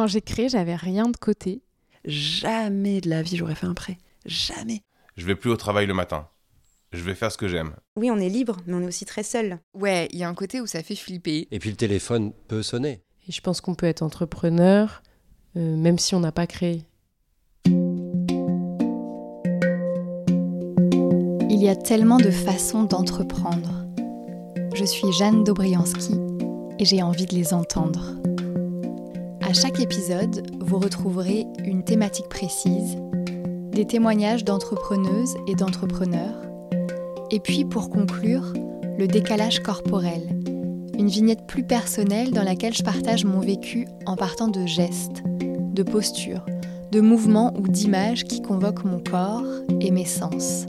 Quand j'ai créé, j'avais rien de côté. Jamais de la vie j'aurais fait un prêt. Jamais. Je vais plus au travail le matin. Je vais faire ce que j'aime. Oui, on est libre, mais on est aussi très seul. Ouais, il y a un côté où ça fait flipper. Et puis le téléphone peut sonner. Et je pense qu'on peut être entrepreneur, euh, même si on n'a pas créé. Il y a tellement de façons d'entreprendre. Je suis Jeanne Dobriansky et j'ai envie de les entendre. À chaque épisode, vous retrouverez une thématique précise, des témoignages d'entrepreneuses et d'entrepreneurs, et puis pour conclure, le décalage corporel, une vignette plus personnelle dans laquelle je partage mon vécu en partant de gestes, de postures, de mouvements ou d'images qui convoquent mon corps et mes sens.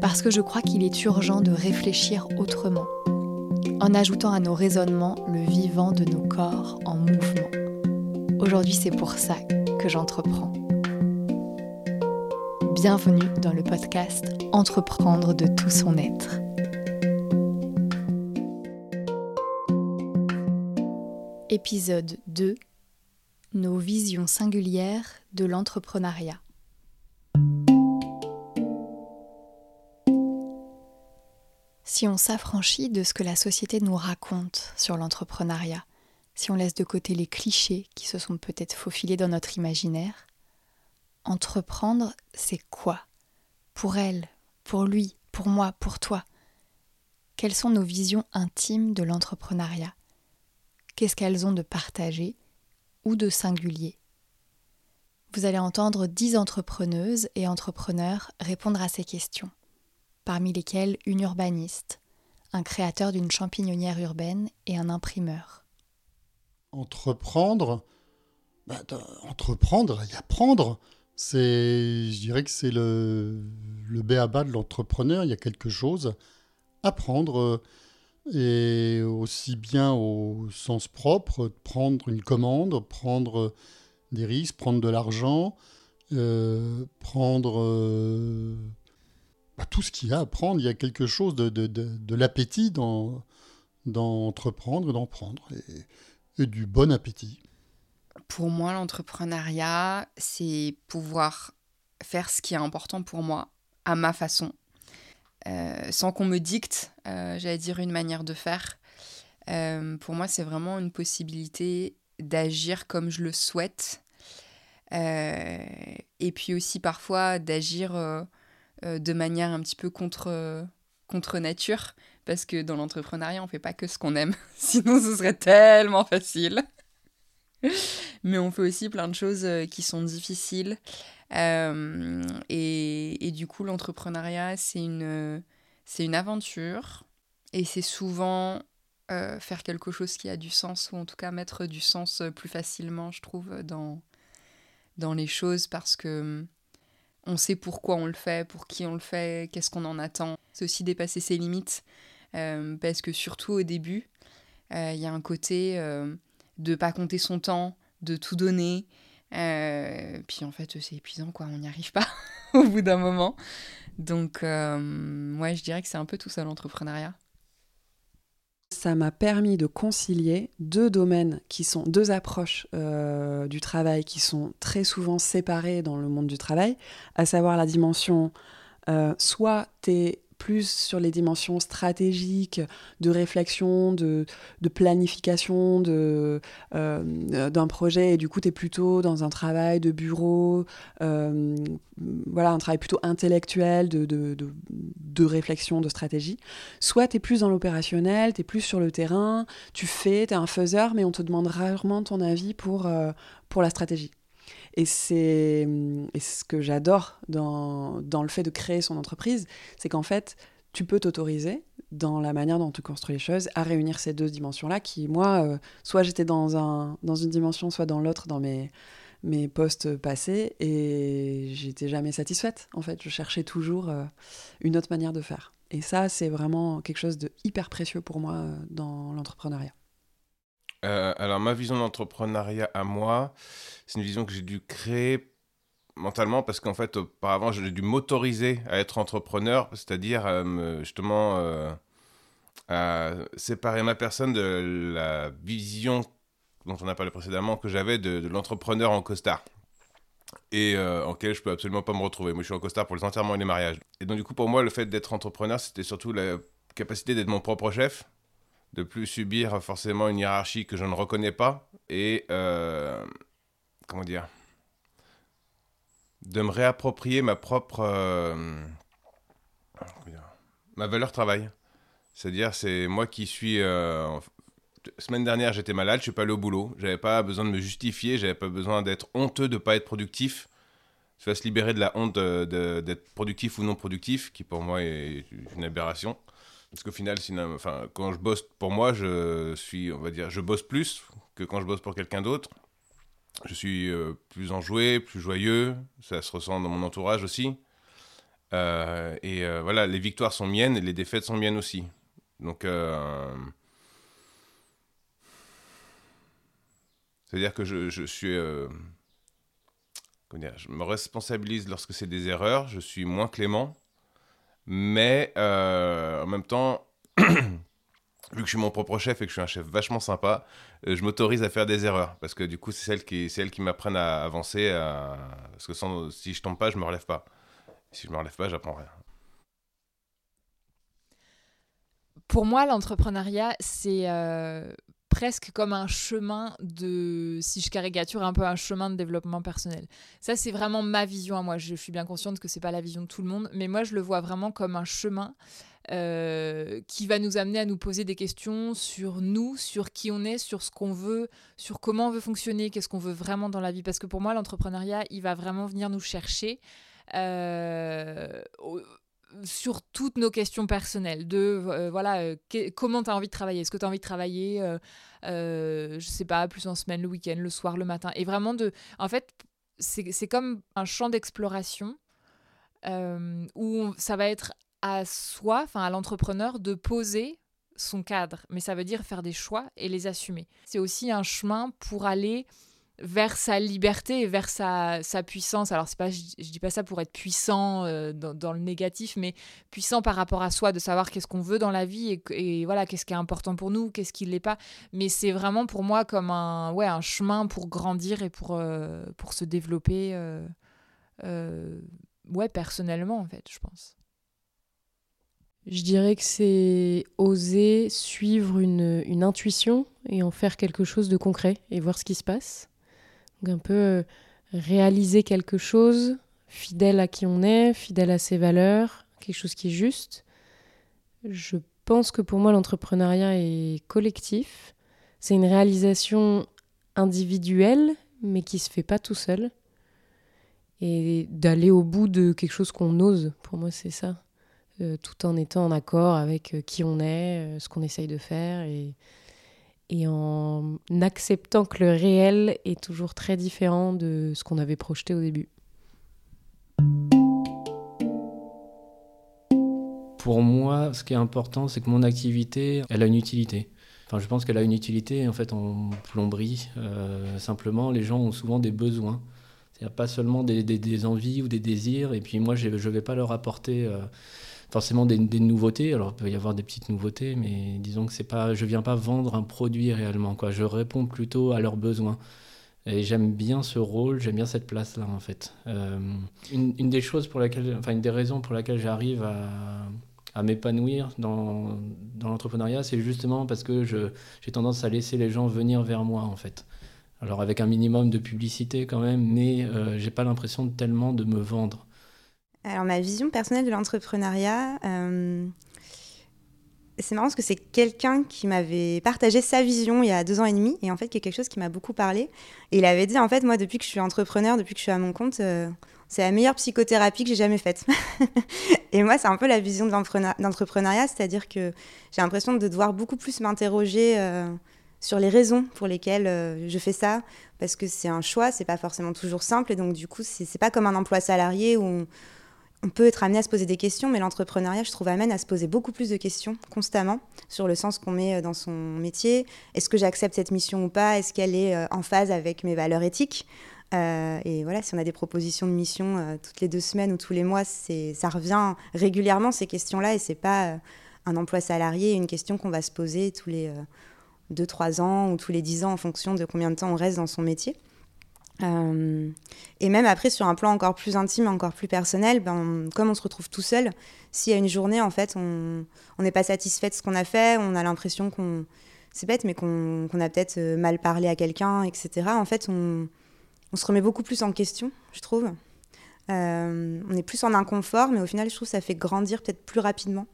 Parce que je crois qu'il est urgent de réfléchir autrement, en ajoutant à nos raisonnements le vivant de nos corps en mouvement. Aujourd'hui, c'est pour ça que j'entreprends. Bienvenue dans le podcast Entreprendre de tout son être. Épisode 2 Nos visions singulières de l'entrepreneuriat. Si on s'affranchit de ce que la société nous raconte sur l'entrepreneuriat, si on laisse de côté les clichés qui se sont peut-être faufilés dans notre imaginaire, entreprendre, c'est quoi? Pour elle, pour lui, pour moi, pour toi. Quelles sont nos visions intimes de l'entrepreneuriat? Qu'est-ce qu'elles ont de partagé ou de singulier? Vous allez entendre dix entrepreneuses et entrepreneurs répondre à ces questions, parmi lesquelles une urbaniste, un créateur d'une champignonnière urbaine et un imprimeur. Entreprendre, bah, entreprendre et apprendre, c'est, je dirais que c'est le, le béaba de l'entrepreneur. Il y a quelque chose à prendre, et aussi bien au sens propre, prendre une commande, prendre des risques, prendre de l'argent, euh, prendre euh, bah, tout ce qu'il y a à prendre. Il y a quelque chose de, l'appétit dans, d'entreprendre, d'en prendre. Du bon appétit. Pour moi, l'entrepreneuriat, c'est pouvoir faire ce qui est important pour moi, à ma façon, euh, sans qu'on me dicte, euh, j'allais dire, une manière de faire. Euh, pour moi, c'est vraiment une possibilité d'agir comme je le souhaite. Et puis aussi parfois d'agir de manière un petit peu contre, contre nature. Parce que dans l'entrepreneuriat, on fait pas que ce qu'on aime. Sinon, ce serait tellement facile. Mais on fait aussi plein de choses euh, qui sont difficiles. Euh, et, du coup, l'entrepreneuriat, c'est une, c'est une aventure. Et c'est souvent euh, faire quelque chose qui a du sens, ou en tout cas mettre du sens plus facilement, je trouve, dans, dans les choses, parce que on sait pourquoi on le fait, pour qui on le fait, qu'est-ce qu'on en attend. C'est aussi dépasser ses limites. Euh, parce que surtout au début, il euh, y a un côté euh, de pas compter son temps, de tout donner. puis en fait, c'est épuisant, quoi. On n'y arrive pas au bout d'un moment. Donc, moi, je dirais que c'est un peu tout ça l'entrepreneuriat. Ça m'a permis de concilier deux domaines qui sont deux approches euh, du travail qui sont très souvent séparées dans le monde du travail, à savoir la dimension euh, soit t'es plus sur les dimensions stratégiques, de réflexion, de, planification de, euh, d'un projet, et du coup, tu es plutôt dans un travail de bureau, euh, voilà, un travail plutôt intellectuel, de, de réflexion, de stratégie. Soit tu es plus dans l'opérationnel, tu es plus sur le terrain, tu fais, tu es un faiseur, mais on te demande rarement ton avis pour, euh, pour la stratégie. Et c'est ce que j'adore dans, dans, le fait de créer son entreprise, c'est qu'en fait, tu peux t'autoriser, dans la manière dont tu construis les choses, à réunir ces deux dimensions-là qui, moi, euh, soit j'étais dans, un, dans une dimension, soit dans l'autre, dans mes, mes postes passés, et j'étais jamais satisfaite, en fait. Je cherchais toujours euh, une autre manière de faire. Et ça, c'est vraiment quelque chose de hyper précieux pour moi euh, dans l'entrepreneuriat. Euh, alors, ma vision d'entrepreneuriat à moi, c'est une vision que j'ai dû créer mentalement parce qu'en fait, auparavant, j'ai dû m'autoriser à être entrepreneur, c'est-à-dire euh, justement euh, à séparer ma personne de la vision dont on a parlé précédemment, que j'avais de, l'entrepreneur en costard. Et euh, en quel je peux absolument pas me retrouver. Moi, je suis en costard pour les enterrements et les mariages. Et donc, du coup, pour moi, le fait d'être entrepreneur, c'était surtout la capacité d'être mon propre chef, de plus subir forcément une hiérarchie que je ne reconnais pas, et euh, comment dire, de me réapproprier ma propre euh, ma valeur travail. C'est-à-dire, c'est moi qui suis. Euh, semaine dernière, j'étais malade, je suis pas allé au boulot. J'avais pas besoin de me justifier, j'avais pas besoin d'être honteux de pas être productif. Je se libérer de la honte d'être productif ou non productif, qui pour moi est une aberration. Parce qu'au final, quand je bosse pour moi, je suis, on va dire, je bosse plus que quand je bosse pour quelqu'un d'autre. Je suis euh, plus enjoué, plus joyeux. Ça se ressent dans mon entourage aussi. Euh, et euh, voilà, les victoires sont miennes et les défaites sont miennes aussi. Donc, c'est-à-dire que je, je suis, dire, je me responsabilise lorsque c'est des erreurs. Je suis moins clément mais euh, en même temps, vu que je suis mon propre chef et que je suis un chef vachement sympa, euh, je m'autorise à faire des erreurs. Parce que du coup, c'est celles qui, qui m'apprennent à avancer. Parce que si je tombe pas, je me relève pas. Si je me relève pas, j'apprends rien. Pour moi, l'entrepreneuriat, c'est euh, presque comme un chemin de, si je caricature un peu un chemin de développement personnel. Ça, c'est vraiment ma vision à moi. Je suis bien consciente que c'est pas la vision de tout le monde, mais moi, je le vois vraiment comme un chemin euh, qui va nous amener à nous poser des questions sur nous, sur qui on est, sur ce qu'on veut, sur comment on veut fonctionner, qu'est-ce qu'on veut vraiment dans la vie. Parce que pour moi, l'entrepreneuriat, il va vraiment venir nous chercher. Euh, sur toutes nos questions personnelles de euh, voilà euh, comment tu as envie de travailler? Est-ce que tu as envie de travailler euh, euh, je sais pas plus en semaine le week-end le soir le matin? Et vraiment de en fait c'est comme un champ d'exploration où ça va être à soi enfin à l'entrepreneur de poser son cadre. Mais ça veut dire faire des choix et les assumer. C'est aussi un chemin pour aller vers sa liberté et vers sa, sa puissance. Alors, pas, je, ne dis pas ça pour être puissant euh, dans, le négatif, mais puissant par rapport à soi, de savoir qu'est-ce qu'on veut dans la vie et, voilà, qu'est-ce qui est important pour nous, qu'est-ce qui l'est pas. Mais c'est vraiment pour moi comme un, ouais, un chemin pour grandir et pour, euh, pour se développer, euh, ouais, personnellement, en fait, je pense. Je dirais que c'est oser suivre une, une intuition et en faire quelque chose de concret et voir ce qui se passe. Donc un peu euh, réaliser quelque chose, fidèle à qui on est, fidèle à ses valeurs, quelque chose qui est juste. Je pense que pour moi l'entrepreneuriat est collectif. C'est une réalisation individuelle, mais qui se fait pas tout seul. Et d'aller au bout de quelque chose qu'on ose, pour moi c'est ça. Euh, tout en étant en accord avec euh, qui on est, ce qu'on essaye de faire et, et en acceptant que le réel est toujours très différent de ce qu'on avait projeté au début. Pour moi, ce qui est important, c'est que mon activité, elle a une utilité. Enfin, je pense qu'elle a une utilité en fait en plomberie. Euh, simplement, les gens ont souvent des besoins. A pas seulement des, des, envies ou des désirs. Et puis moi, je ne vais pas leur apporter euh, forcément des, nouveautés. Alors, il peut y avoir des petites nouveautés, mais disons que c'est pas, je viens pas vendre un produit réellement. Quoi. Je réponds plutôt à leurs besoins. Et j'aime bien ce rôle, j'aime bien cette place-là, en fait. Euh, une, des choses pour laquelle, enfin, une des raisons pour laquelle j'arrive à, à m'épanouir dans, dans l'entrepreneuriat, c'est justement parce que j'ai tendance à laisser les gens venir vers moi, en fait. Alors, avec un minimum de publicité quand même, mais euh, j'ai pas l'impression tellement de me vendre. Alors, ma vision personnelle de l'entrepreneuriat, euh, c'est marrant parce que c'est quelqu'un qui m'avait partagé sa vision il y a deux ans et demi, et en fait, qui est quelque chose qui m'a beaucoup parlé. Et il avait dit, en fait, moi, depuis que je suis entrepreneur, depuis que je suis à mon compte, euh, c'est la meilleure psychothérapie que j'ai jamais faite. et moi, c'est un peu la vision de l'entrepreneuriat, c'est-à-dire que j'ai l'impression de devoir beaucoup plus m'interroger euh, sur les raisons pour lesquelles je fais ça, parce que c'est un choix, c'est pas forcément toujours simple, et donc du coup, c'est pas comme un emploi salarié où peut être amené à se poser des questions, mais l'entrepreneuriat, je trouve, amène à se poser beaucoup plus de questions constamment sur le sens qu'on met euh, dans son métier. Est-ce que j'accepte cette mission ou pas? Est-ce qu'elle est euh, en phase avec mes valeurs éthiques? Euh, Et voilà, si on a des propositions de mission toutes les deux semaines ou tous les mois, ça revient régulièrement ces questions-là et c'est pas un emploi salarié, une question qu'on va se poser tous les 2-3 ans ou tous les 10 ans en fonction de combien de temps on reste dans son métier. Euh, et même après, sur un plan encore plus intime, encore plus personnel, ben, comme on se retrouve tout seul, s'il y a une journée, en fait, on n'est pas satisfait de ce qu'on a fait, on a l'impression qu'on. C'est bête, mais qu'on a peut-être euh, mal parlé à quelqu'un, etc. En fait, on, on, se remet beaucoup plus en question, je trouve. Euh, on est plus en inconfort, mais au final, je trouve que ça fait grandir peut-être plus rapidement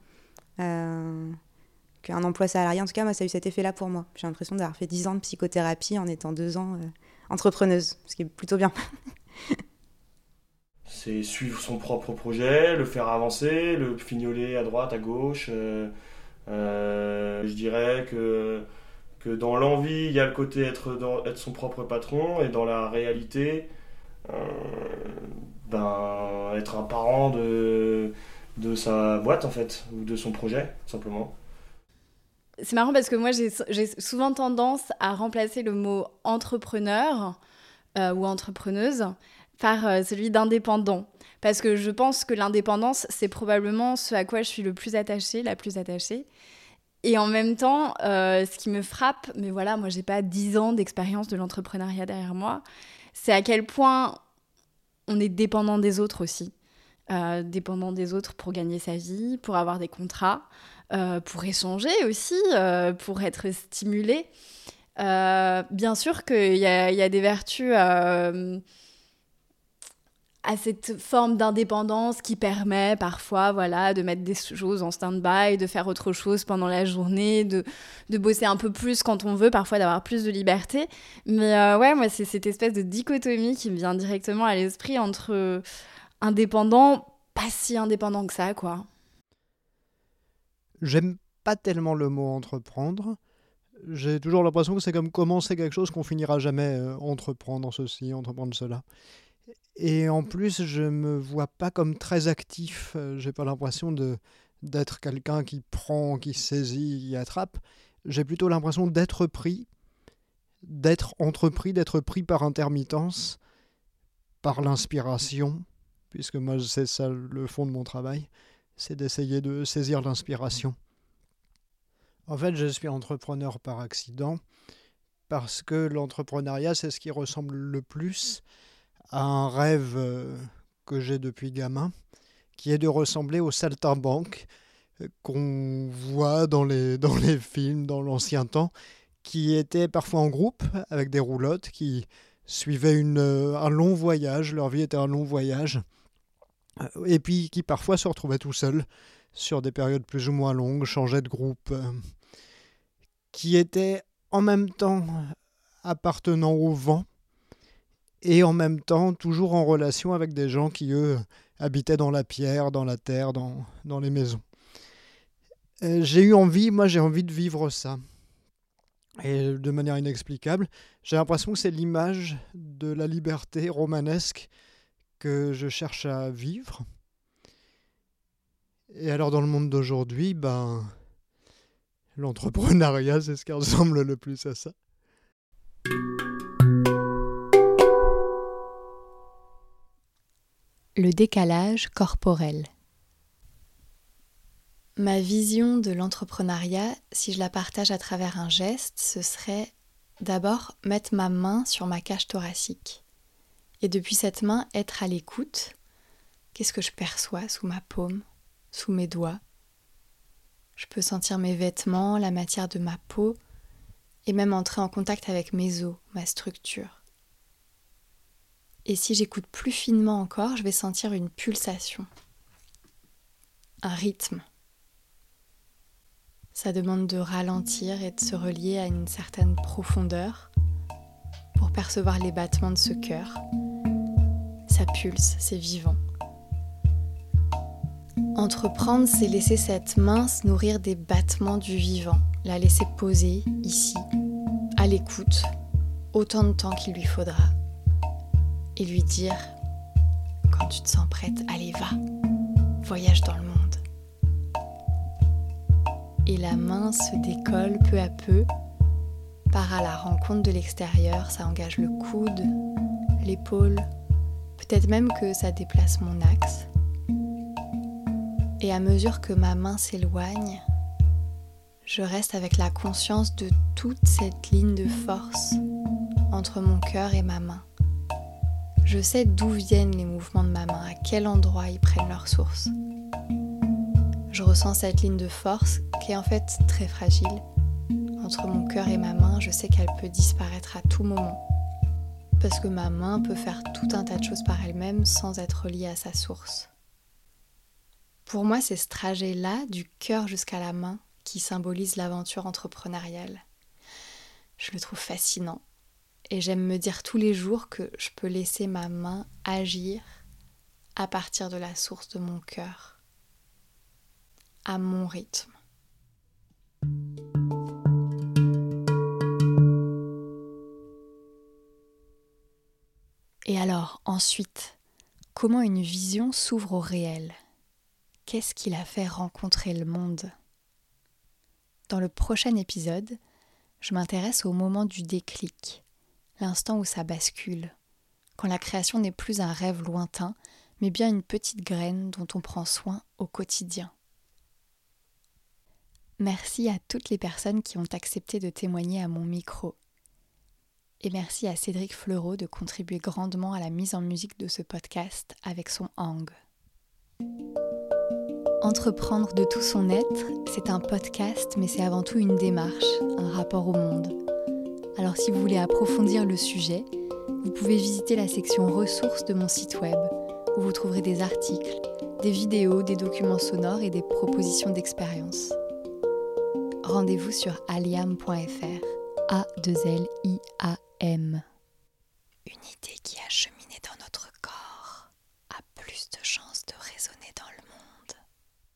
qu'un emploi salarié. En tout cas, moi, ça a eu cet effet-là pour moi. J'ai l'impression d'avoir fait 10 ans de psychothérapie en étant deux ans entrepreneuse, ce qui est plutôt bien. c'est suivre son propre projet, le faire avancer, le fignoler à droite, à gauche. Euh, euh, je dirais que, que dans l'envie, il y a le côté être, être son propre patron, et dans la réalité, euh, ben, être un parent de, de sa boîte, en fait, ou de son projet, simplement. C'est marrant parce que moi, j'ai souvent tendance à remplacer le mot entrepreneur ou entrepreneuse par euh, celui d'indépendant. Parce que je pense que l'indépendance, c'est probablement ce à quoi je suis le plus attachée, la plus attachée. Et en même temps, euh, ce qui me frappe, mais voilà, moi j'ai pas 10 ans d'expérience de l'entrepreneuriat derrière moi, c'est à quel point on est dépendant des autres aussi. Euh, dépendant des autres pour gagner sa vie, pour avoir des contrats, pour échanger aussi, pour être stimulé. bien sûr qu'il y, y, a des vertus à cette forme d'indépendance qui permet parfois voilà de mettre des choses en stand-by, de faire autre chose pendant la journée, de, de bosser un peu plus quand on veut, parfois d'avoir plus de liberté. Mais euh, ouais, moi c'est cette espèce de dichotomie qui me vient directement à l'esprit entre indépendant, pas si indépendant que ça, quoi. J'aime pas tellement le mot entreprendre. J'ai toujours l'impression que c'est comme commencer quelque chose qu'on finira jamais euh, entreprendre ceci, entreprendre cela. Et en plus, je me vois pas comme très actif. Euh, j'ai pas l'impression de d'être quelqu'un qui prend, qui saisit, qui attrape. J'ai plutôt l'impression d'être pris, d'être entrepris, d'être pris par intermittence, par l'inspiration, puisque moi c'est ça le fond de mon travail, c'est d'essayer de saisir l'inspiration. En fait, je suis entrepreneur par accident, parce que l'entrepreneuriat, c'est ce qui ressemble le plus à un rêve euh, que j'ai depuis gamin, qui est de ressembler au saltimbanque euh, qu'on voit dans les, dans les films, dans l'ancien temps, qui étaient parfois en groupe, avec des roulottes, qui suivaient une, euh, un long voyage, leur vie était un long voyage, et puis qui parfois se retrouvaient tout seuls sur des périodes plus ou moins longues, changeaient de groupe, qui étaient en même temps appartenant au vent, et en même temps toujours en relation avec des gens qui, eux, habitaient dans la pierre, dans la terre, dans, dans les maisons. Euh, j'ai eu envie, moi j'ai envie de vivre ça. Et de manière inexplicable, j'ai l'impression que c'est l'image de la liberté romanesque que je cherche à vivre. Et alors dans le monde d'aujourd'hui, ben, l'entrepreneuriat, c'est ce qui ressemble le plus à ça. Le décalage corporel. Ma vision de l'entrepreneuriat, si je la partage à travers un geste, ce serait d'abord mettre ma main sur ma cage thoracique. Et depuis cette main, être à l'écoute. Qu'est-ce que je perçois sous ma paume, sous mes doigts? Je peux sentir mes vêtements, la matière de ma peau, et même entrer en contact avec mes os, ma structure. Et si j'écoute plus finement encore, je vais sentir une pulsation, un rythme. Ça demande de ralentir et de se relier à une certaine profondeur pour percevoir les battements de ce cœur. Ça pulse, c'est vivant. Entreprendre, c'est laisser cette main se nourrir des battements du vivant, la laisser poser ici, à l'écoute, autant de temps qu'il lui faudra et lui dire, quand tu te sens prête, allez va, voyage dans le monde. Et la main se décolle peu à peu, part à la rencontre de l'extérieur, ça engage le coude, l'épaule, peut-être même que ça déplace mon axe. Et à mesure que ma main s'éloigne, je reste avec la conscience de toute cette ligne de force entre mon cœur et ma main. Je sais d'où viennent les mouvements de ma main, à quel endroit ils prennent leur source. Je ressens cette ligne de force qui est en fait très fragile. Entre mon cœur et ma main, je sais qu'elle peut disparaître à tout moment. Parce que ma main peut faire tout un tas de choses par elle-même sans être liée à sa source. Pour moi, c'est ce trajet-là, du cœur jusqu'à la main, qui symbolise l'aventure entrepreneuriale. Je le trouve fascinant et j'aime me dire tous les jours que je peux laisser ma main agir à partir de la source de mon cœur, à mon rythme. Et alors, ensuite, comment une vision s'ouvre au réel? Qu'est-ce qui l'a fait rencontrer le monde? Dans le prochain épisode, je m'intéresse au moment du déclic, l'instant où ça bascule, quand la création n'est plus un rêve lointain, mais bien une petite graine dont on prend soin au quotidien. Merci à toutes les personnes qui ont accepté de témoigner à mon micro. Et merci à Cédric Fleureau de contribuer grandement à la mise en musique de ce podcast avec son hang. Entreprendre de tout son être, c'est un podcast, mais c'est avant tout une démarche, un rapport au monde. Alors si vous voulez approfondir le sujet, vous pouvez visiter la section ressources de mon site web, où vous trouverez des articles, des vidéos, des documents sonores et des propositions d'expérience. Rendez-vous sur aliam.fr. A-2-L-I-A-M. Une idée qui a aime. Unité.